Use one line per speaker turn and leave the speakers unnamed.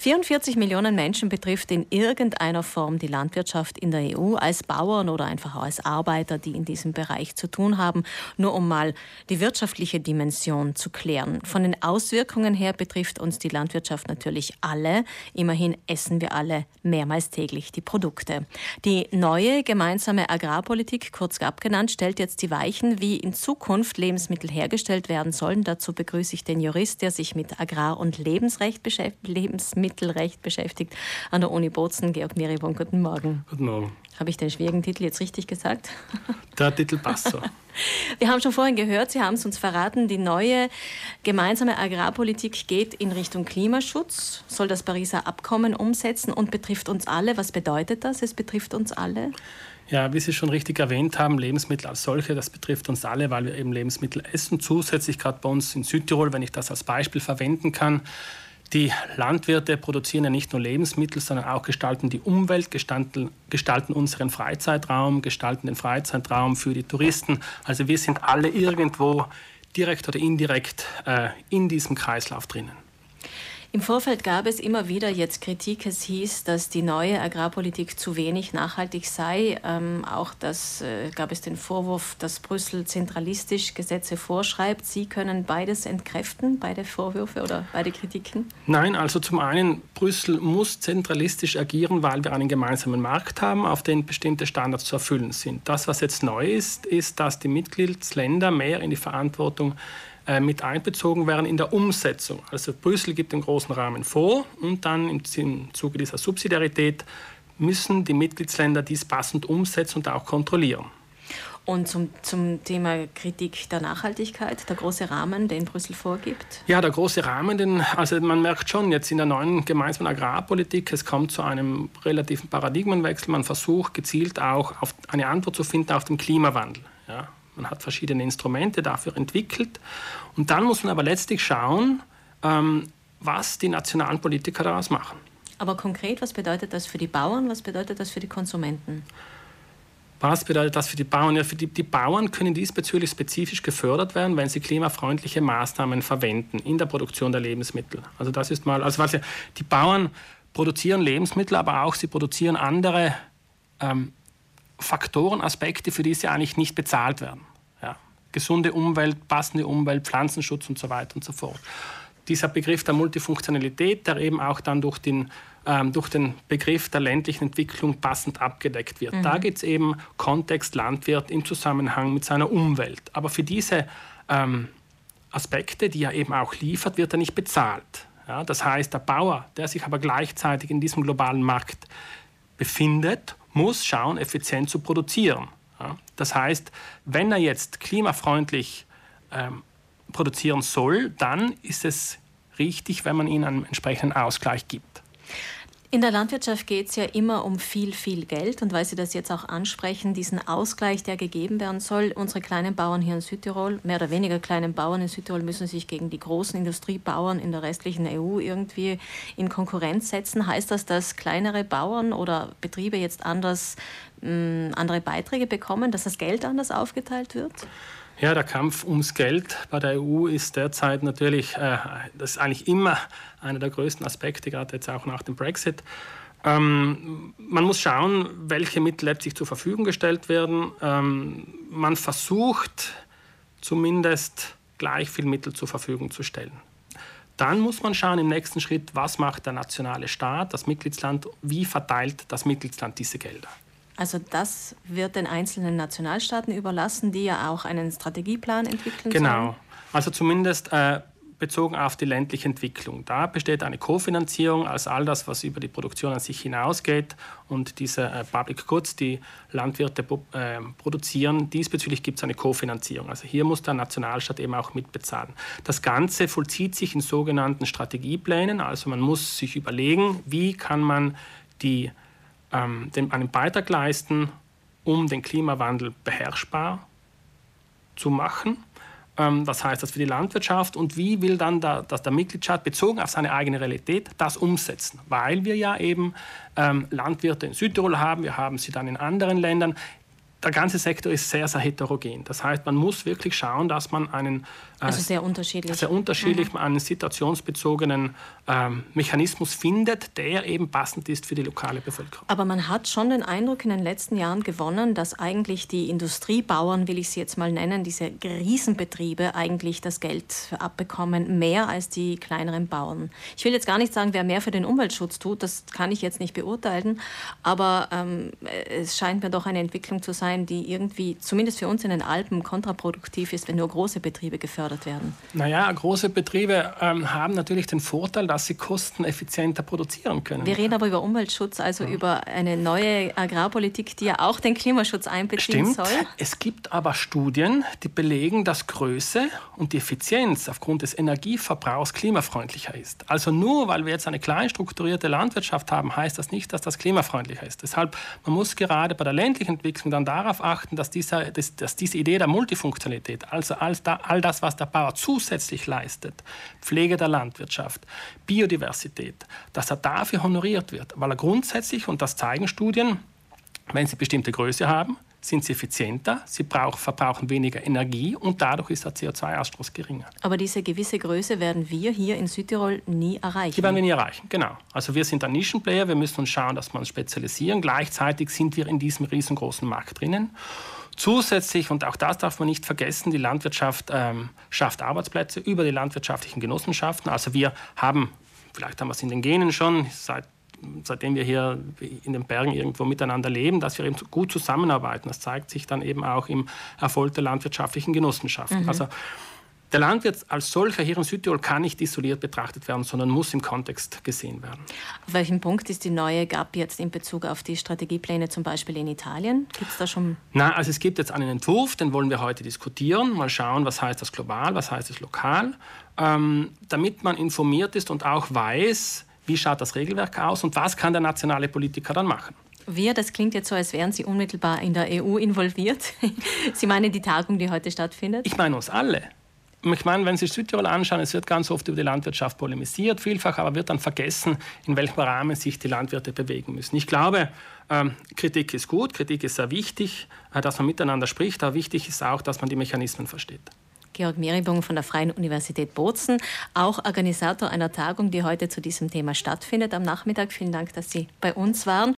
44 Millionen Menschen betrifft in irgendeiner Form die Landwirtschaft in der EU als Bauern oder einfach als Arbeiter, die in diesem Bereich zu tun haben, nur um mal die wirtschaftliche Dimension zu klären. Von den Auswirkungen her betrifft uns die Landwirtschaft natürlich alle. Immerhin essen wir alle mehrmals täglich die Produkte. Die neue gemeinsame Agrarpolitik, kurz GAP genannt, stellt jetzt die Weichen, wie in Zukunft Lebensmittel hergestellt werden sollen. Dazu begrüße ich den Jurist, der sich mit Agrar- und Lebensrecht beschäftigt. Lebensmittel Mittelrecht beschäftigt an der Uni Bozen. Georg Miribon, guten Morgen.
Guten Morgen.
Habe ich den schwierigen Titel jetzt richtig gesagt?
Der Titel passt so.
Wir haben schon vorhin gehört, Sie haben es uns verraten, die neue gemeinsame Agrarpolitik geht in Richtung Klimaschutz, soll das Pariser Abkommen umsetzen und betrifft uns alle. Was bedeutet das? Es betrifft uns alle?
Ja, wie Sie schon richtig erwähnt haben, Lebensmittel als solche, das betrifft uns alle, weil wir eben Lebensmittel essen. Zusätzlich gerade bei uns in Südtirol, wenn ich das als Beispiel verwenden kann, die Landwirte produzieren ja nicht nur Lebensmittel, sondern auch gestalten die Umwelt, gestalten, gestalten unseren Freizeitraum, gestalten den Freizeitraum für die Touristen. Also wir sind alle irgendwo direkt oder indirekt äh, in diesem Kreislauf drinnen.
Im Vorfeld gab es immer wieder jetzt Kritik. Es hieß, dass die neue Agrarpolitik zu wenig nachhaltig sei. Ähm, auch das äh, gab es den Vorwurf, dass Brüssel zentralistisch Gesetze vorschreibt. Sie können beides entkräften, beide Vorwürfe oder beide Kritiken?
Nein, also zum einen, Brüssel muss zentralistisch agieren, weil wir einen gemeinsamen Markt haben, auf den bestimmte Standards zu erfüllen sind. Das, was jetzt neu ist, ist, dass die Mitgliedsländer mehr in die Verantwortung mit einbezogen werden in der Umsetzung. Also Brüssel gibt den großen Rahmen vor und dann im Zuge dieser Subsidiarität müssen die Mitgliedsländer dies passend umsetzen und auch kontrollieren.
Und zum, zum Thema Kritik der Nachhaltigkeit, der große Rahmen, den Brüssel vorgibt?
Ja, der große Rahmen, den, also man merkt schon jetzt in der neuen gemeinsamen Agrarpolitik, es kommt zu einem relativen Paradigmenwechsel. Man versucht gezielt auch auf eine Antwort zu finden auf den Klimawandel. Ja. Man hat verschiedene Instrumente dafür entwickelt. Und dann muss man aber letztlich schauen, ähm, was die nationalen Politiker daraus machen.
Aber konkret, was bedeutet das für die Bauern, was bedeutet das für die Konsumenten?
Was bedeutet das für die Bauern? Ja, für die, die, Bauern können diesbezüglich spezifisch gefördert werden, wenn sie klimafreundliche Maßnahmen verwenden in der Produktion der Lebensmittel. Also das ist mal, also was ja, die Bauern produzieren Lebensmittel, aber auch sie produzieren andere ähm, Faktoren, Aspekte, für die sie eigentlich nicht bezahlt werden. Gesunde Umwelt, passende Umwelt, Pflanzenschutz und so weiter und so fort. Dieser Begriff der Multifunktionalität, der eben auch dann durch den, ähm, durch den Begriff der ländlichen Entwicklung passend abgedeckt wird. Mhm. Da geht es eben Kontext Landwirt im Zusammenhang mit seiner Umwelt. Aber für diese ähm, Aspekte, die er eben auch liefert, wird er nicht bezahlt. Ja, das heißt, der Bauer, der sich aber gleichzeitig in diesem globalen Markt befindet muss schauen, effizient zu produzieren. Das heißt, wenn er jetzt klimafreundlich ähm, produzieren soll, dann ist es richtig, wenn man ihm einen entsprechenden Ausgleich gibt.
In der Landwirtschaft geht es ja immer um viel, viel Geld. Und weil Sie das jetzt auch ansprechen, diesen Ausgleich, der gegeben werden soll, unsere kleinen Bauern hier in Südtirol, mehr oder weniger kleinen Bauern in Südtirol, müssen sich gegen die großen Industriebauern in der restlichen EU irgendwie in Konkurrenz setzen. Heißt das, dass kleinere Bauern oder Betriebe jetzt anders, mh, mm, andere Beiträge bekommen, dass das Geld anders aufgeteilt wird?
Ja, der Kampf ums Geld bei der EU ist derzeit natürlich, äh, das ist eigentlich immer einer der größten Aspekte, gerade jetzt auch nach dem Brexit. Ähm, man muss schauen, welche Mittel letztlich zur Verfügung gestellt werden. Ähm, man versucht zumindest gleich viel Mittel zur Verfügung zu stellen. Dann muss man schauen im nächsten Schritt, was macht der nationale Staat, das Mitgliedsland, wie verteilt das Mitgliedsland diese Gelder.
Also das wird den einzelnen Nationalstaaten überlassen, die ja auch einen Strategieplan entwickeln
genau. sollen. Genau. Also zumindest äh, bezogen auf die ländliche Entwicklung. Da besteht eine Kofinanzierung als all das, was über die Produktion an sich hinausgeht und diese äh, Public Goods, die Landwirte äh, produzieren, diesbezüglich gibt es eine Kofinanzierung. Also hier muss der Nationalstaat eben auch mitbezahlen. Das Ganze vollzieht sich in sogenannten Strategieplänen, also man muss sich überlegen, wie kann man die ähm, einen Beitrag leisten, um den Klimawandel beherrschbar zu machen. Ähm, was heißt das für die Landwirtschaft und wie will dann der, dass der Mitgliedstaat bezogen auf seine eigene Realität das umsetzen? Weil wir ja eben ähm, Landwirte in Südtirol haben, wir haben sie dann in anderen Ländern. Der ganze Sektor ist sehr, sehr heterogen. Das heißt, man muss wirklich schauen, dass man einen
äh, also sehr unterschiedlich,
sehr unterschiedlich mhm. einen situationsbezogenen ähm, Mechanismus findet, der eben passend ist für die lokale Bevölkerung.
Aber man hat schon den Eindruck in den letzten Jahren gewonnen, dass eigentlich die Industriebauern, will ich sie jetzt mal nennen, diese Riesenbetriebe eigentlich das Geld abbekommen, mehr als die kleineren Bauern. Ich will jetzt gar nicht sagen, wer mehr für den Umweltschutz tut, das kann ich jetzt nicht beurteilen, aber ähm, es scheint mir doch eine Entwicklung zu sein, sein, die irgendwie, zumindest für uns in den Alpen, kontraproduktiv ist, wenn nur große Betriebe gefördert werden?
Naja, große Betriebe ähm, haben natürlich den Vorteil, dass sie kosteneffizienter produzieren können.
Wir reden aber über Umweltschutz, also ja. über eine neue Agrarpolitik, die ja auch den Klimaschutz einbeziehen
Stimmt. soll. Es gibt aber Studien, die belegen, dass Größe und die Effizienz aufgrund des Energieverbrauchs klimafreundlicher ist. Also nur weil wir jetzt eine klein strukturierte Landwirtschaft haben, heißt das nicht, dass das klimafreundlicher ist. Deshalb, man muss gerade bei der ländlichen Entwicklung dann da darauf achten, dass, dieser, dass, dass diese Idee der Multifunktionalität, also all, all das, was der Bauer zusätzlich leistet, Pflege der Landwirtschaft, Biodiversität, dass er dafür honoriert wird, weil er grundsätzlich, und das zeigen Studien, wenn sie bestimmte Größe haben, sind sie effizienter, sie brauch, verbrauchen weniger Energie und dadurch ist der CO2-Ausstoß geringer.
Aber diese gewisse Größe werden wir hier in Südtirol nie erreichen.
Die werden wir nie erreichen, genau. Also wir sind ein Nischenplayer, wir müssen uns schauen, dass wir uns spezialisieren. Gleichzeitig sind wir in diesem riesengroßen Markt drinnen. Zusätzlich, und auch das darf man nicht vergessen, die Landwirtschaft ähm, schafft Arbeitsplätze über die landwirtschaftlichen Genossenschaften. Also wir haben, vielleicht haben wir es in den Genen schon, seit seitdem wir hier in den Bergen irgendwo miteinander leben, dass wir eben gut zusammenarbeiten. Das zeigt sich dann eben auch im Erfolg der landwirtschaftlichen Genossenschaften. Mhm. Also der Landwirt als solcher hier in Südtirol kann nicht isoliert betrachtet werden, sondern muss im Kontext gesehen werden.
Auf welchem Punkt ist die neue GAP jetzt in Bezug auf die Strategiepläne zum Beispiel in Italien? Gibt es da schon?
Na, also es gibt jetzt einen Entwurf, den wollen wir heute diskutieren. Mal schauen, was heißt das global, was heißt das lokal, ähm, damit man informiert ist und auch weiß, wie schaut das Regelwerk aus und was kann der nationale Politiker dann machen.
Wir, das klingt jetzt so, als wären Sie unmittelbar in der EU involviert. Sie meinen die Tagung, die heute stattfindet?
Ich meine uns alle. Ich meine, wenn Sie Südtirol anschauen, es wird ganz oft über die Landwirtschaft polemisiert, vielfach aber wird dann vergessen, in welchem Rahmen sich die Landwirte bewegen müssen. Ich glaube, ähm, Kritik ist gut, Kritik ist sehr wichtig, äh, dass man miteinander spricht, aber wichtig ist auch, dass man die Mechanismen versteht.
Georg Meribung von der Freien Universität Bozen, auch Organisator einer Tagung, die heute zu diesem Thema stattfindet am Nachmittag. Vielen Dank, dass Sie bei uns waren.